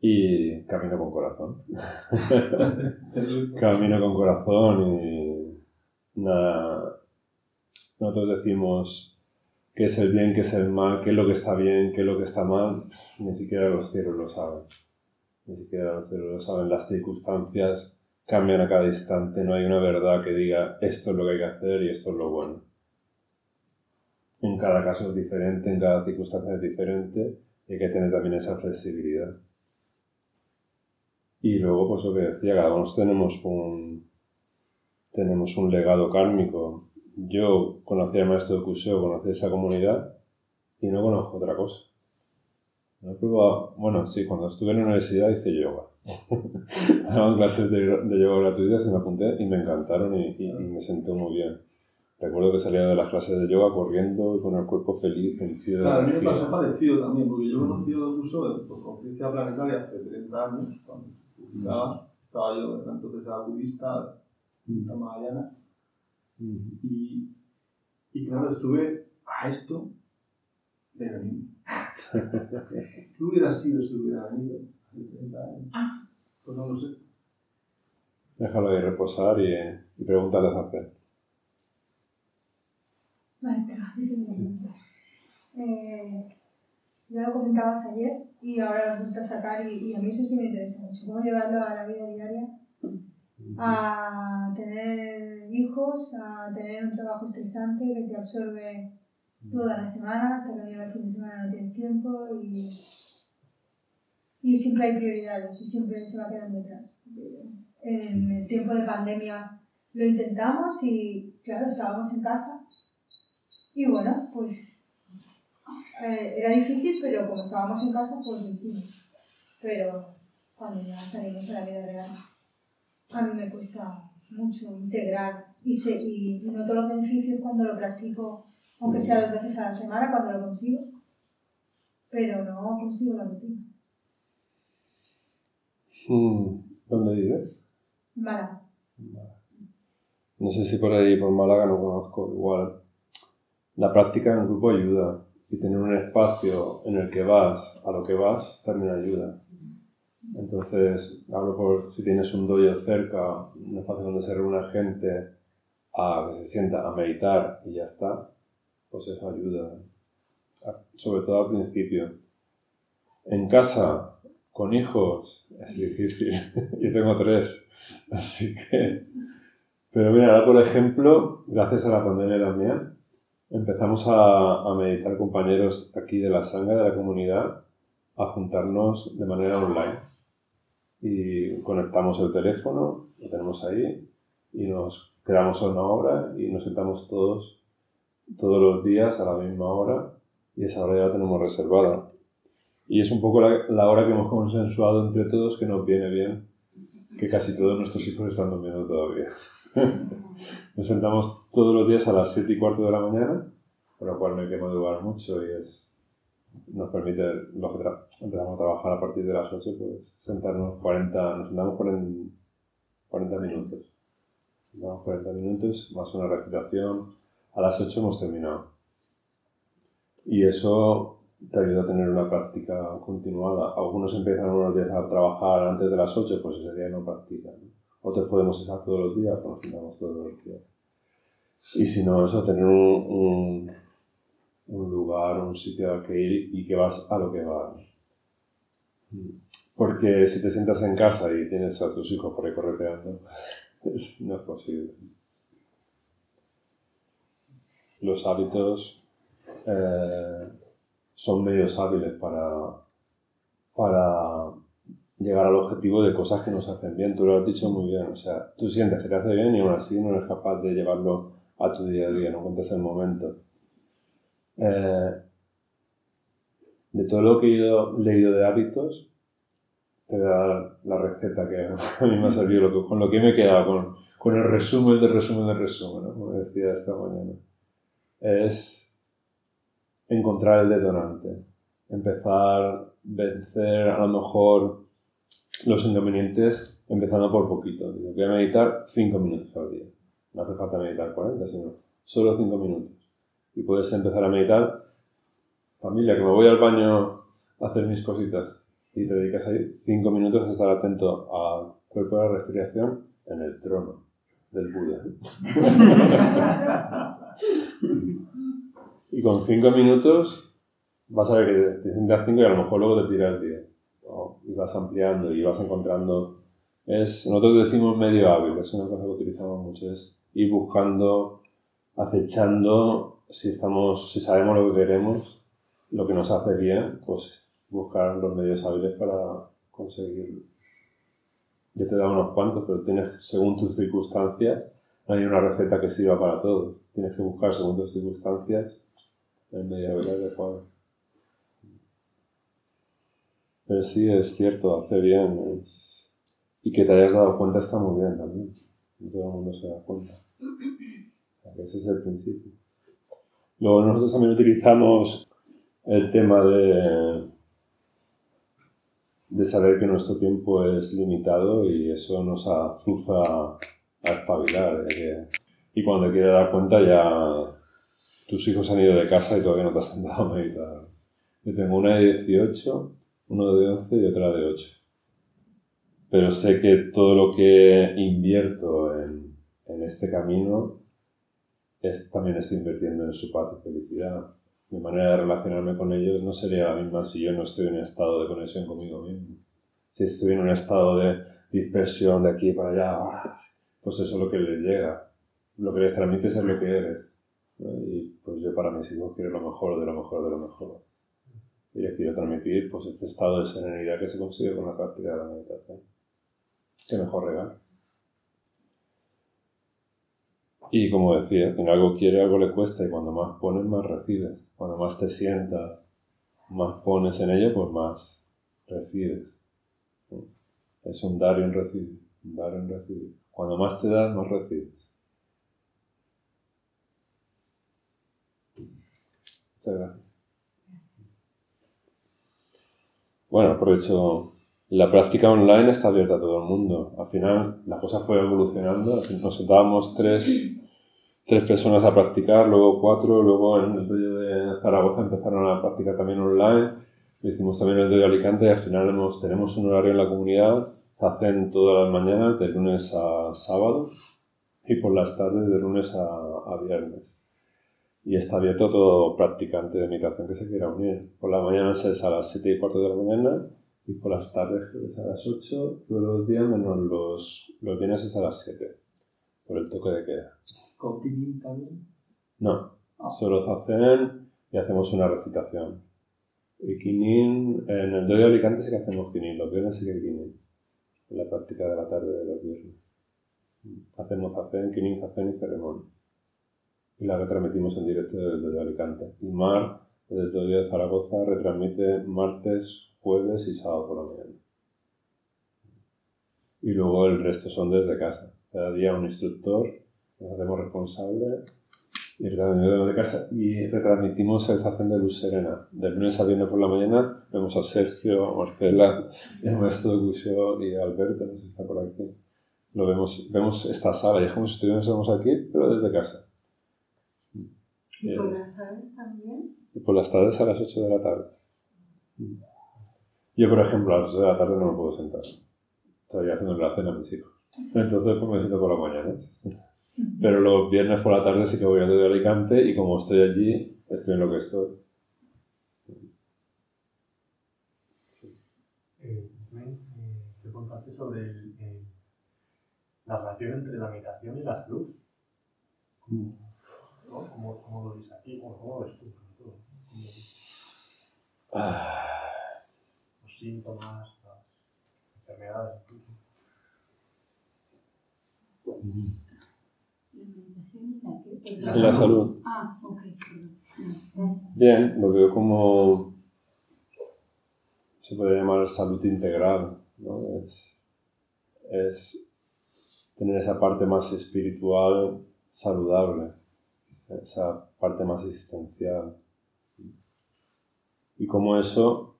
Y camino con corazón. camino con corazón y nada. Nosotros decimos qué es el bien, qué es el mal, qué es lo que está bien, qué es lo que está mal. Ni siquiera los cielos lo saben. Ni siquiera los cielos lo saben. Las circunstancias cambian a cada instante. No hay una verdad que diga esto es lo que hay que hacer y esto es lo bueno en cada caso es diferente, en cada circunstancia es diferente, y hay que tener también esa flexibilidad. Y luego, pues lo que decía, cada uno tenemos un, tenemos un legado kármico. Yo conocí al maestro de Kuseo, conocí esa comunidad y no conozco otra cosa. No he probado, bueno, sí, cuando estuve en la universidad hice yoga. Daban clases de, yoga gratuitas y me apunté y me encantaron y, y me senté muy bien. Recuerdo que salía de las clases de yoga corriendo y con el cuerpo feliz, claro, a mí me pasó parecido también, porque yo he conocido incluso por conciencia planetaria hace 30 años, cuando publicaba, estaba yo, entonces era budista, budista mahayana, y, y claro, estuve a esto de venir. ¿Qué hubiera sido si hubiera venido hace 30 años? Pues no lo sé. Déjalo ahí reposar y, y pregúntale a hacer. Maestra, eh, ya lo comentabas ayer y ahora lo a sacar y, y, a mí eso sí me interesa mucho. ¿Cómo llevarlo a la vida diaria? A tener hijos, a tener un trabajo estresante que te absorbe toda la semana, que llega el fin de semana no tienes tiempo y, y siempre hay prioridades y siempre se va quedando detrás. En el tiempo de pandemia lo intentamos y claro, estábamos en casa y bueno, pues eh, era difícil, pero como estábamos en casa, pues hicimos. Pero cuando ya salimos a la vida real, a mí me cuesta mucho integrar y, se, y noto los beneficios cuando lo practico, aunque sea dos veces a la semana, cuando lo consigo, pero no consigo la rutina. Mm, ¿Dónde vives? Mala. No sé si por ahí, por Málaga, no conozco. Igual, la práctica en grupo ayuda. Y tener un espacio en el que vas a lo que vas también ayuda. Entonces, hablo por si tienes un dojo cerca, un espacio donde se reúne gente a que se sienta a meditar y ya está, pues eso ayuda. Sobre todo al principio. En casa, con hijos, es difícil. Yo tengo tres, así que... Pero mira, ahora por ejemplo, gracias a la pandemia también, empezamos a, a meditar compañeros aquí de la sangre de la comunidad a juntarnos de manera online y conectamos el teléfono, lo tenemos ahí y nos creamos una hora y nos sentamos todos todos los días a la misma hora y esa hora ya la tenemos reservada. Y es un poco la, la hora que hemos consensuado entre todos que nos viene bien, que casi todos nuestros hijos están durmiendo todavía. nos sentamos todos los días a las 7 y cuarto de la mañana, por lo cual no hay que madrugar mucho y es, nos permite, los que empezamos a trabajar a partir de las 8, pues sentarnos 40, nos sentamos 40, 40 minutos. Sentamos 40 minutos, más una respiración. A las 8 hemos terminado. Y eso te ayuda a tener una práctica continuada. Algunos empiezan unos días a trabajar antes de las 8, pues ese día no practican. ¿no? Otros podemos estar todos los días, pues nos todos los días. Y si no, eso, tener un, un, lugar, un sitio al que ir y que vas a lo que vas. Porque si te sientas en casa y tienes a tus hijos por ahí correteando, no es posible. Los hábitos eh, son medios hábiles para, para llegar al objetivo de cosas que nos hacen bien. Tú lo has dicho muy bien. O sea, tú sientes que te hace bien y aún así no eres capaz de llevarlo a tu día a día, no cuentas el momento. Eh, de todo lo que he leído de hábitos, te a dar la receta que a mí me ha servido, con lo que me he quedado, con, el resumen del resumen del resumen, como decía esta mañana. Es encontrar el detonante, empezar, vencer a lo mejor los inconvenientes empezando por poquito. Voy a meditar 5 minutos al día. No hace falta meditar 40, sino solo 5 minutos. Y puedes empezar a meditar, familia, que me voy al baño a hacer mis cositas. Y te dedicas ahí 5 minutos a estar atento al cuerpo de la respiración en el trono del Buda. y con 5 minutos vas a ver que te sientas 5 y a lo mejor luego te tiras 10. ¿no? Y vas ampliando y vas encontrando. Es, nosotros decimos medio hábil, es una cosa que utilizamos mucho, es ir buscando, acechando, si, estamos, si sabemos lo que queremos, lo que nos hace bien, pues buscar los medios hábiles para conseguirlo. Yo te he dado unos cuantos, pero tienes, según tus circunstancias, no hay una receta que sirva para todo. Tienes que buscar según tus circunstancias el medio hábil adecuado. Pero sí, es cierto, hace bien. Y que te hayas dado cuenta está muy bien también. No todo el mundo se da cuenta. Ese es el principio. Luego nosotros también utilizamos el tema de, de saber que nuestro tiempo es limitado y eso nos azuza a espabilar. y cuando te quieres dar cuenta ya tus hijos han ido de casa y todavía no te has sentado a meditar. Yo tengo una de 18, uno de 11 y otra de 8. Pero sé que todo lo que invierto en, en este camino es, también estoy invirtiendo en su paz y felicidad. Mi manera de relacionarme con ellos no sería la misma si yo no estoy en un estado de conexión conmigo mismo. Si estoy en un estado de dispersión de aquí para allá, pues eso es lo que les llega. Lo que les transmites es lo que eres. ¿no? Y pues yo para mis hijos quiero lo mejor de lo mejor de lo mejor. Y les quiero transmitir pues este estado de serenidad que se consigue con la práctica de la meditación. Qué mejor regalo. Y como decía, quien algo quiere, algo le cuesta, y cuando más pones, más recibes. Cuando más te sientas, más pones en ello, pues más recibes. Es un dar y un recibir. Dar y un recibir. Cuando más te das, más recibes. Muchas gracias. Bueno, aprovecho. La práctica online está abierta a todo el mundo. Al final, la cosa fue evolucionando. Nos sentábamos tres, tres personas a practicar, luego cuatro, luego en el dojo de Zaragoza empezaron a practicar también online. Lo hicimos también en el dojo de Alicante y al final hemos, tenemos un horario en la comunidad. Se hacen todas las mañanas, de lunes a sábado, y por las tardes, de lunes a, viernes y está abierto todo practicante de meditación que se quiera unir. Por la mañana es a las 7 y cuarto de la mañana y por las tardes es a las 8, todos los días menos los, los viernes es a las 7, por el toque de queda. ¿Con Kinin también? No, solo hacen y hacemos una recitación. Y Kinin, en el de Alicante sí que hacemos Kinin, los viernes sí que hay Kinin, en la práctica de la tarde de los viernes. Hacemos Zazen, Kinin, Zazen y ceremonia y la retransmitimos en directo desde Alicante. Y Mar, desde el de Zaragoza, retransmite martes, jueves y sábado por la mañana. Y luego el resto son desde casa. Cada día un instructor, nos hacemos responsable y retransmitimos de casa. Y retransmitimos de Luz Serena. De lunes a viernes por la mañana vemos a Sergio, Marcela, el maestro de Cusio y a Alberto, no sé si está por aquí. Lo vemos, vemos esta sala y es como si estuviésemos aquí, pero desde casa. ¿Y por las tardes también? Y por las tardes a las 8 de la tarde. Yo, por ejemplo, a las 8 de la tarde no me puedo sentar. Estoy haciendo la cena a mis hijos. Entonces, pues me siento por la mañana. Pero los viernes por la tarde sí que voy a de Alicante y como estoy allí, estoy en lo que estoy. Eh, eh, te contaste sobre el, eh, la relación entre la meditación y la salud. ¿Cómo, ¿no? ¿Cómo, cómo lo ves aquí? ¿Cómo, cómo lo ves tú? ¿Cómo- cómo- Ah, síntomas, las enfermedades. incluso. La salud. Ah, ok. Bien, lo veo como se puede llamar salud integral, ¿no? Es, es tener esa parte más espiritual saludable, esa parte más existencial. Y como eso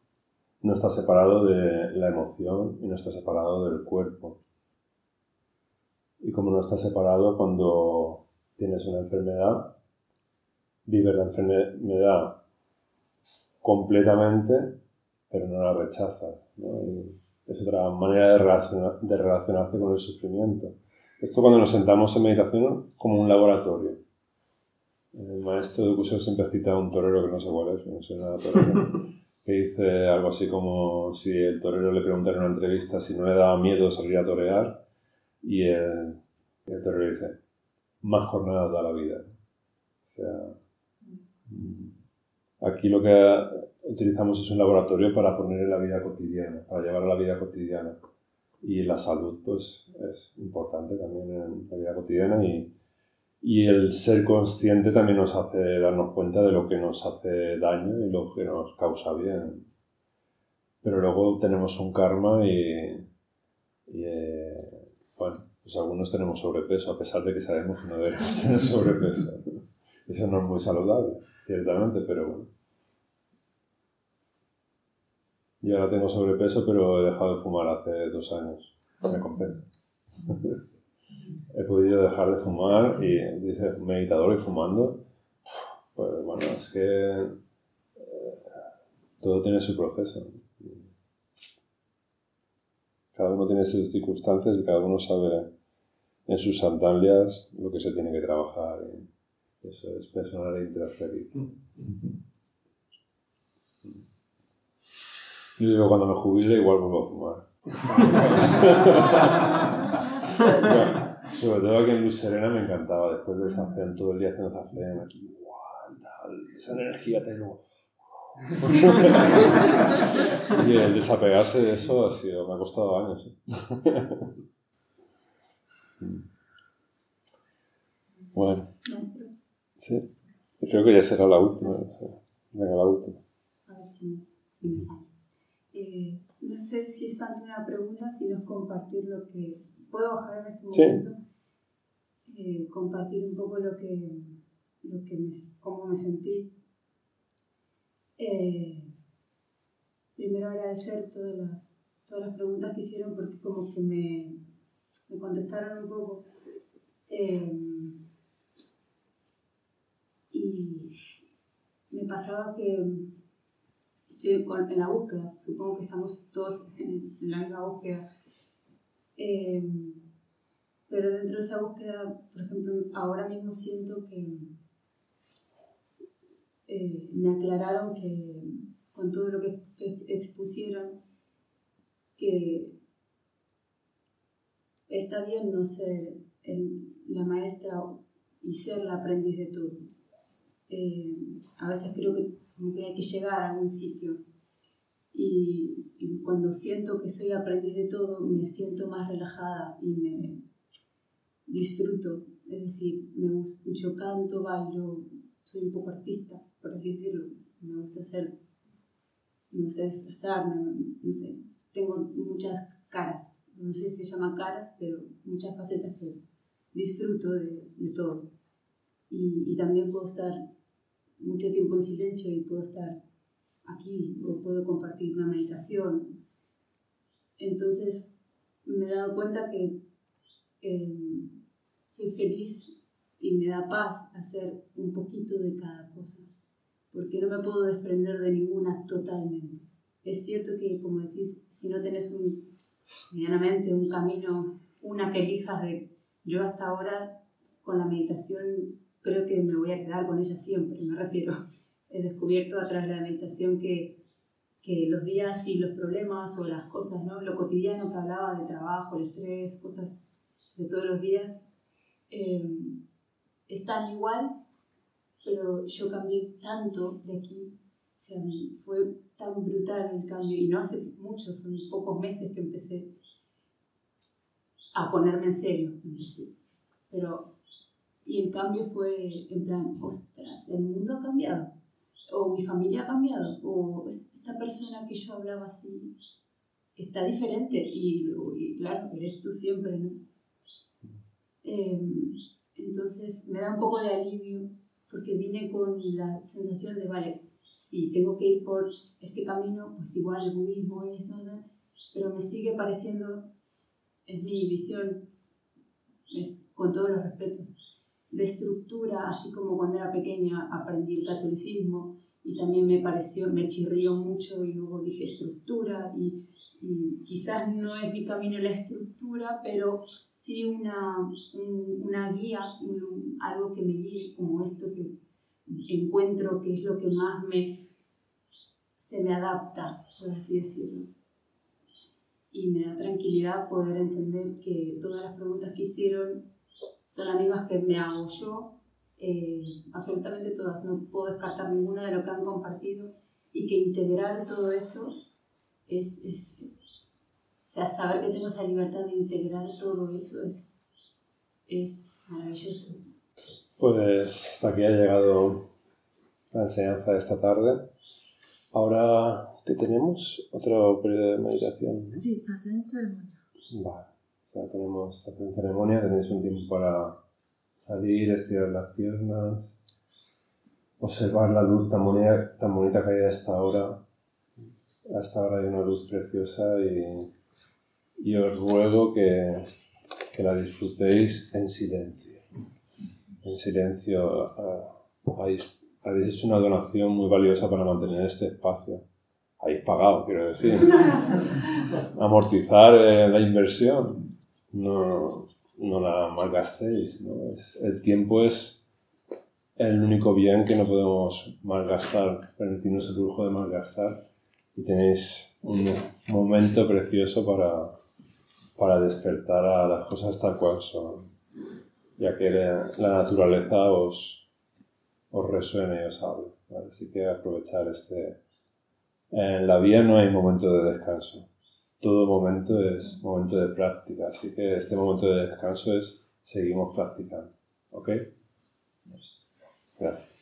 no está separado de la emoción y no está separado del cuerpo. Y como no está separado cuando tienes una enfermedad, vives la enfermedad completamente, pero no la rechazas. ¿no? Es otra manera de, relaciona- de relacionarse con el sufrimiento. Esto cuando nos sentamos en meditación como un laboratorio. El maestro de Kusho siempre cita a un torero que no sé cuál es, no sé nada algo así como si el torero le preguntara en una entrevista si no le daba miedo salir a torear y el, el torero dice, más jornadas da la vida. O sea, mm, aquí lo que utilizamos es un laboratorio para poner en la vida cotidiana, para llevar a la vida cotidiana. Y la salud, pues, es importante también en la vida cotidiana y, y el ser consciente también nos hace darnos cuenta de lo que nos hace daño y lo que nos causa bien. Pero luego tenemos un karma y, y, eh, bueno, pues algunos tenemos sobrepeso, a pesar de que sabemos que no debemos tener sobrepeso. Eso no es muy saludable, ciertamente, pero bueno. Yo ahora tengo sobrepeso, pero he dejado de fumar hace dos años. Me compensa. he podido dejar de fumar y dice meditador y fumando. Pues bueno, es que eh, todo tiene su proceso. Cada uno tiene sus circunstancias y cada uno sabe en sus sandalias lo que se tiene que trabajar. Y eso es personal e intransferible. Yo digo, cuando me jubile igual vuelvo a fumar. Sobre todo aquí en Luz Serena me encantaba, después del Zacén, todo el día haciendo Zacén, aquí, guau, tal, esa energía tengo. y el desapegarse de eso ha sido, me ha costado años. ¿eh? bueno, Maestro, sí, creo que ya será la última. Venga, la última. a ver si, si me sale. Eh, no sé si es tanto una pregunta, sino es compartir lo que puedo bajar en este Sí. momento, eh, compartir un poco lo que, lo que me, cómo me sentí. Eh, primero agradecer todas las, todas las preguntas que hicieron porque como que me, me contestaron un poco. Eh, y me pasaba que estoy en la búsqueda, supongo que estamos todos en, en la misma búsqueda. Eh, pero dentro de esa búsqueda, por ejemplo, ahora mismo siento que eh, me aclararon que con todo lo que, expusieron, que está bien no ser la maestra y ser la aprendiz de todo. Eh, a veces creo que, como que hay que llegar a algún sitio y, y cuando siento que soy aprendiz de todo me siento más relajada y me disfruto. Es decir, me yo canto, bailo, soy un poco artista, por así decirlo. Me gusta hacer, me gusta disfrazarme, no sé, tengo muchas caras. No sé si se llama caras, pero muchas facetas que disfruto de, de todo. Y, y también puedo estar mucho tiempo en silencio y puedo estar aquí o puedo compartir una meditación. Entonces me he dado cuenta que eh, soy feliz y me da paz hacer un poquito de cada cosa, porque no me puedo desprender de ninguna totalmente. Es cierto que, como decís, si no tenés un, medianamente un camino, una que elijas de yo hasta ahora con la meditación creo que me voy a quedar con ella siempre, me refiero. He descubierto a través de la meditación que, que los días y los problemas o las cosas, ¿no? lo cotidiano que hablaba de trabajo, el estrés, cosas de todos los días, eh, están igual, pero yo cambié tanto de aquí, o sea, fue tan brutal el cambio y no hace mucho, son pocos meses que empecé a ponerme en serio, empecé. pero y el cambio fue en plan, ostras, el mundo ha cambiado, o mi familia ha cambiado, o esta persona que yo hablaba así está diferente, y, y claro, eres tú siempre, ¿no? Eh, entonces me da un poco de alivio porque vine con la sensación de, vale, si tengo que ir por este camino, pues igual el budismo es, ¿no? pero me sigue pareciendo, es mi visión, es, con todos los respetos, de estructura, así como cuando era pequeña aprendí el catolicismo y también me pareció, me chirrió mucho y luego dije estructura y, y quizás no es mi camino la estructura, pero sí una, un, una guía, un, algo que me guíe como esto que encuentro que es lo que más me se me adapta, por así decirlo. Y me da tranquilidad poder entender que todas las preguntas que hicieron son las mismas que me hago yo, eh, absolutamente todas, no puedo descartar ninguna de lo que han compartido y que integrar todo eso es, es o sea, saber que tengo esa libertad de integrar todo eso es, es maravilloso. Pues hasta aquí ha llegado la enseñanza de esta tarde. Ahora, ¿qué tenemos? Otro periodo de meditación. Sí, se hacen ceremonia. Vale. Ya tenemos hacen ceremonia, tenéis un tiempo para salir, estirar las piernas, observar la luz tan bonita, tan bonita que hay a esta hora. A esta hora hay una luz preciosa y, y os ruego que, que la disfrutéis en silencio. En silencio. Uh, habéis, habéis hecho una donación muy valiosa para mantener este espacio. Habéis pagado, quiero decir. Amortizar eh, la inversión. No, no la malgastéis. ¿no? Es, el tiempo es el único bien que no podemos malgastar, permitirnos el lujo de malgastar. Y tenéis un momento precioso para, para despertar a las cosas tal cual son, ya que la, la naturaleza os, os resuena y os habla. ¿vale? Así que aprovechar este... En la vida no hay momento de descanso. Todo momento es momento de práctica. Así que este momento de descanso es seguimos practicando. ¿Ok? Gracias.